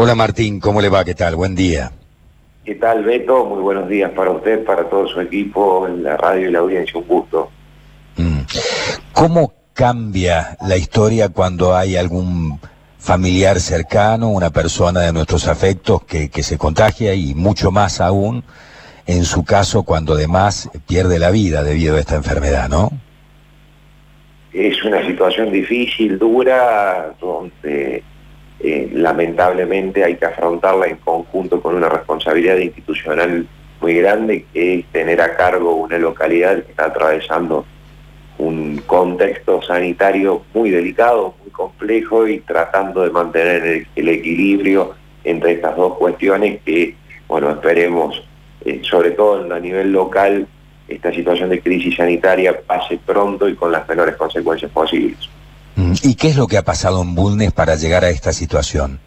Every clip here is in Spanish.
Hola Martín, ¿cómo le va? ¿Qué tal? Buen día. ¿Qué tal Beto? Muy buenos días para usted, para todo su equipo, en la radio y la audiencia, un gusto. Mm. ¿Cómo cambia la historia cuando hay algún familiar cercano, una persona de nuestros afectos que, que se contagia y mucho más aún en su caso cuando además pierde la vida debido a esta enfermedad, ¿no? Es una situación difícil, dura, donde eh, lamentablemente hay que afrontarla en conjunto con una responsabilidad institucional muy grande, que es tener a cargo una localidad que está atravesando un contexto sanitario muy delicado, muy complejo y tratando de mantener el, equilibrio entre estas dos cuestiones que, bueno, esperemos, eh, sobre todo a nivel local, esta situación de crisis sanitaria pase pronto y con las menores consecuencias posibles. ¿Y qué es lo que ha pasado en Bulnes para llegar a esta situación?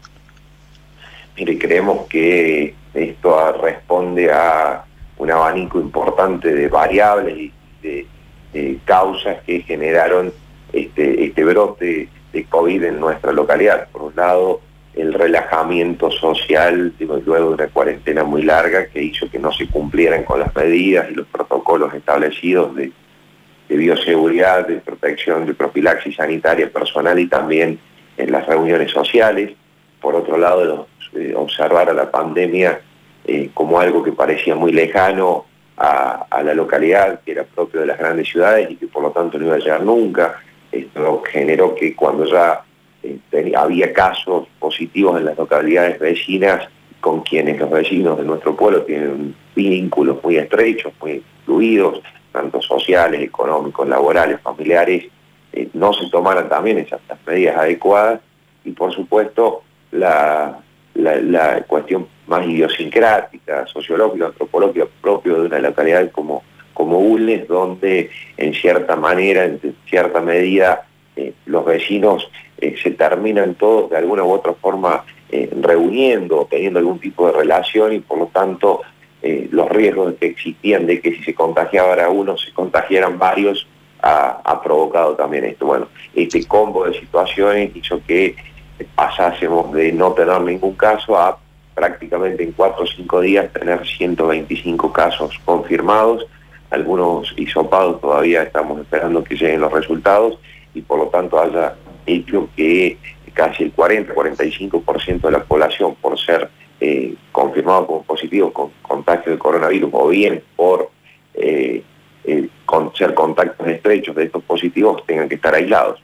Mire, creemos que esto responde a un abanico importante de variables y de, causas que generaron este, este brote de COVID en nuestra localidad. Por un lado, el relajamiento social luego de una cuarentena muy larga que hizo que no se cumplieran con las medidas y los protocolos establecidos de, bioseguridad, de protección, de profilaxis sanitaria personal y también en las reuniones sociales. Por otro lado, eh, observar a la pandemia eh, como algo que parecía muy lejano a, la localidad, que era propio de las grandes ciudades y que por lo tanto no iba a llegar nunca. Esto generó que cuando ya este, había casos positivos en las localidades vecinas con quienes los vecinos de nuestro pueblo tienen vínculos muy estrechos, muy fluidos, tanto sociales, económicos, laborales, familiares, eh, no se tomaran también esas medidas adecuadas y por supuesto la, la, cuestión más idiosincrática, sociológica, antropológica propio de una localidad como, como donde en cierta manera, en cierta medida, eh, los vecinos eh, se terminan todos de alguna u otra forma eh, reuniendo, teniendo algún tipo de relación y por lo tanto eh, los riesgos que existían de que si se contagiaba uno se contagiaran varios ha, provocado también esto. Bueno, este combo de situaciones hizo que pasásemos de no tener ningún caso a prácticamente en cuatro o cinco días tener 125 casos confirmados, algunos hisopados todavía estamos esperando que lleguen los resultados y por lo tanto haya hecho que casi el 40-45% de la población, por ser eh, confirmado como positivo con contagio de coronavirus o bien por eh, eh, con ser contactos estrechos de estos positivos, tengan que estar aislados.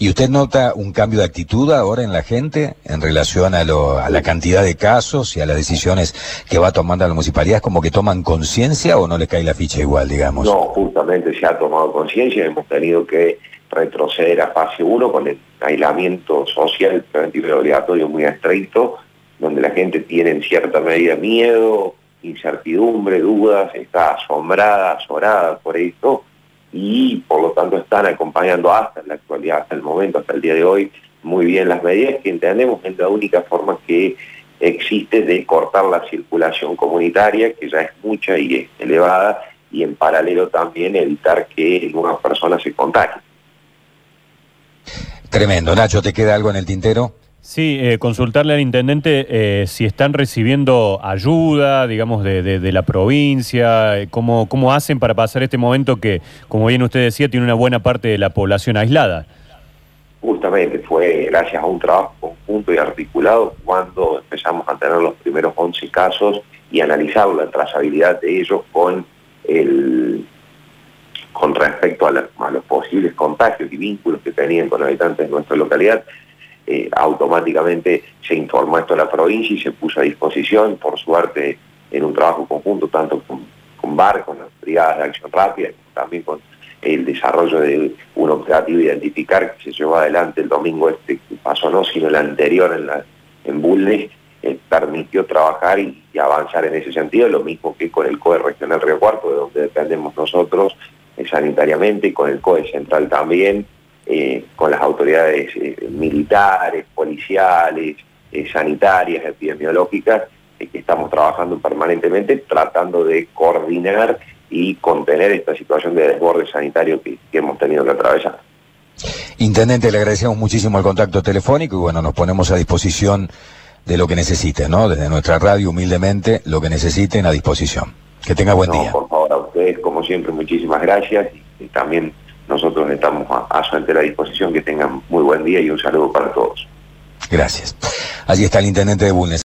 ¿Y usted nota un cambio de actitud ahora en la gente en relación a, lo, a la cantidad de casos y a las decisiones que va tomando la municipalidad? ¿Como que toman conciencia o no le cae la ficha igual, digamos? No, justamente se ha tomado conciencia, hemos tenido que retroceder a fase 1 con el aislamiento social preventivo y obligatorio muy estricto, donde la gente tiene en cierta medida miedo, incertidumbre, dudas, está asombrada, azorada por esto y por lo tanto están acompañando hasta la actualidad, hasta el momento, hasta el día de hoy, muy bien las medidas que entendemos es la única forma que existe de cortar la circulación comunitaria, que ya es mucha y es elevada, y en paralelo también evitar que algunas personas se contagien. Tremendo. Nacho, ¿te queda algo en el tintero? Sí, eh, consultarle al intendente eh, si están recibiendo ayuda, digamos, de, la provincia, eh, cómo, cómo hacen para pasar este momento que, como bien usted decía, tiene una buena parte de la población aislada. Justamente fue gracias a un trabajo conjunto y articulado cuando empezamos a tener los primeros 11 casos y analizar la trazabilidad de ellos con el con respecto a, los posibles contagios y vínculos que tenían con habitantes de nuestra localidad, eh, automáticamente se informó esto a la provincia y se puso a disposición, por suerte, en un trabajo conjunto, tanto con, con BAR, con las brigadas de acción rápida, también con el desarrollo de un operativo identificar que se llevó adelante el domingo este que pasó, no, sino el anterior en, la, en Bulnes, eh, permitió trabajar y, y, avanzar en ese sentido, lo mismo que con el COE Regional Río Cuarto, de donde dependemos nosotros, eh, sanitariamente, con el COE central también, eh, con las autoridades eh, militares, policiales, sanitarias, epidemiológicas, que estamos trabajando permanentemente tratando de coordinar y contener esta situación de desborde sanitario que, que hemos tenido que atravesar. Intendente, le agradecemos muchísimo el contacto telefónico y bueno, nos ponemos a disposición de lo que necesiten, ¿no? Desde nuestra radio, humildemente, lo que necesiten a disposición. Que tenga buen No, día. por favor, a ustedes, como siempre, muchísimas gracias y, y también nosotros estamos a, su entera disposición. Que tengan muy buen día y un saludo para todos. Gracias. Allí está el intendente de Bulnes.